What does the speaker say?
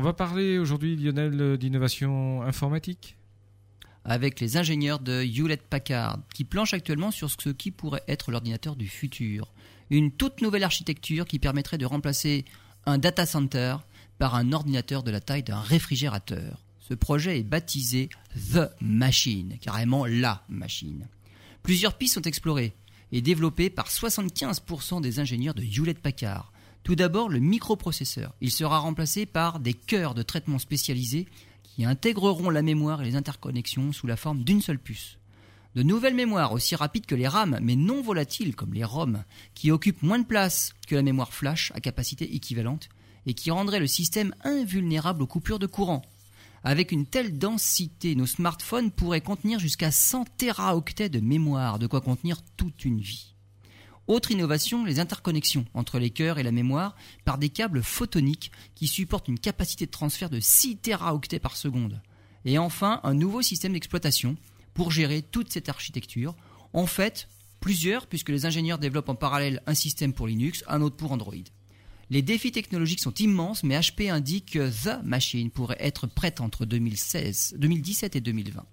On va parler aujourd'hui, Lionel, d'innovation informatique avec les ingénieurs de Hewlett Packard, qui planchent actuellement sur ce qui pourrait être l'ordinateur du futur. Une toute nouvelle architecture qui permettrait de remplacer un data center par un ordinateur de la taille d'un réfrigérateur. Ce projet est baptisé The Machine, carrément la machine. Plusieurs pistes sont explorées et développées par 75% des ingénieurs de Hewlett Packard. Tout d'abord, le microprocesseur. Il sera remplacé par des cœurs de traitement spécialisés qui intégreront la mémoire et les interconnexions sous la forme d'une seule puce. De nouvelles mémoires aussi rapides que les RAM, mais non volatiles comme les ROM, qui occupent moins de place que la mémoire flash à capacité équivalente et qui rendraient le système invulnérable aux coupures de courant. Avec une telle densité, nos smartphones pourraient contenir jusqu'à 100 téraoctets de mémoire, de quoi contenir toute une vie. Autre innovation, les interconnexions entre les cœurs et la mémoire par des câbles photoniques qui supportent une capacité de transfert de 6 téraoctets par seconde. Et enfin, un nouveau système d'exploitation pour gérer toute cette architecture. En fait, plusieurs, puisque les ingénieurs développent en parallèle un système pour Linux, un autre pour Android. Les défis technologiques sont immenses, mais HP indique que The Machine pourrait être prête entre 2016, 2017 et 2020.